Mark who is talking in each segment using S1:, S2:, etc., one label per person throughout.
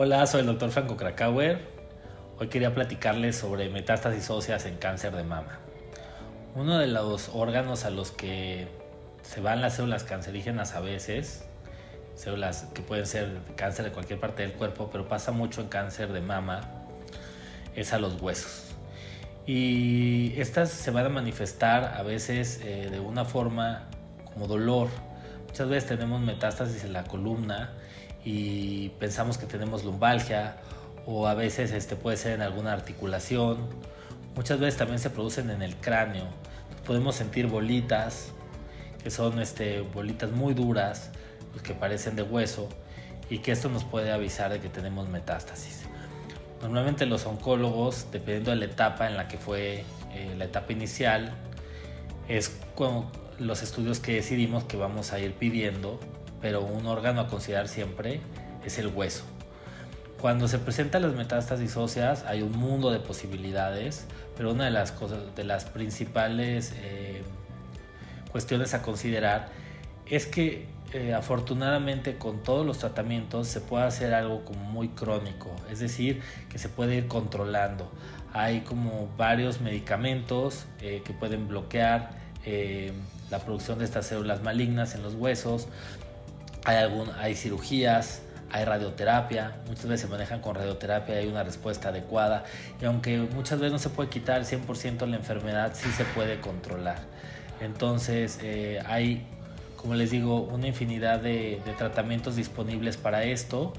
S1: Hola, soy el doctor Franco Krakauer. Hoy quería platicarles sobre metástasis óseas en cáncer de mama. Uno de los órganos a los que se van las células cancerígenas a veces, células que pueden ser cáncer de cualquier parte del cuerpo, pero pasa mucho en cáncer de mama, es a los huesos. Y estas se van a manifestar a veces eh, de una forma como dolor. Muchas veces tenemos metástasis en la columna y pensamos que tenemos lumbalgia o a veces este puede ser en alguna articulación. Muchas veces también se producen en el cráneo. Podemos sentir bolitas, que son este, bolitas muy duras, pues, que parecen de hueso, y que esto nos puede avisar de que tenemos metástasis. Normalmente los oncólogos, dependiendo de la etapa en la que fue eh, la etapa inicial, es como los estudios que decidimos que vamos a ir pidiendo pero un órgano a considerar siempre es el hueso. Cuando se presentan las metástasis óseas hay un mundo de posibilidades, pero una de las cosas, de las principales eh, cuestiones a considerar es que eh, afortunadamente con todos los tratamientos se puede hacer algo como muy crónico, es decir, que se puede ir controlando. Hay como varios medicamentos eh, que pueden bloquear la producción de estas células malignas en los huesos, hay, algún, hay cirugías, hay radioterapia, muchas veces se manejan con radioterapia y hay una respuesta adecuada. Y aunque muchas veces no se puede quitar el 100% la enfermedad, sí se puede controlar. Entonces eh, hay, como les digo, una infinidad de, tratamientos disponibles para esto.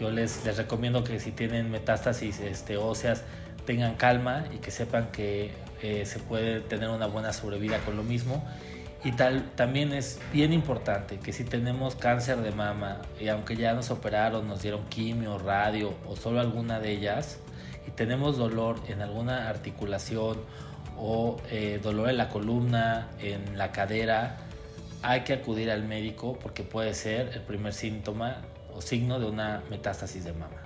S1: Yo les, les recomiendo que si tienen metástasis este, óseas tengan calma y que sepan que eh, se puede tener una buena sobrevida con lo mismo y tal, también es bien importante que si tenemos cáncer de mama y aunque ya nos operaron, nos dieron quimio, radio o solo alguna de ellas y tenemos dolor en alguna articulación o eh, dolor en la columna, en la cadera, hay que acudir al médico porque puede ser el primer síntoma o signo de una metástasis de mama.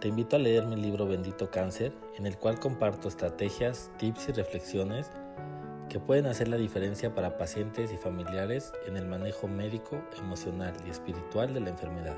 S1: Te invito a leer mi libro Bendito Cáncer, en el cual comparto estrategias, tips y reflexiones que pueden hacer la diferencia para pacientes y familiares en el manejo médico, emocional y espiritual de la enfermedad.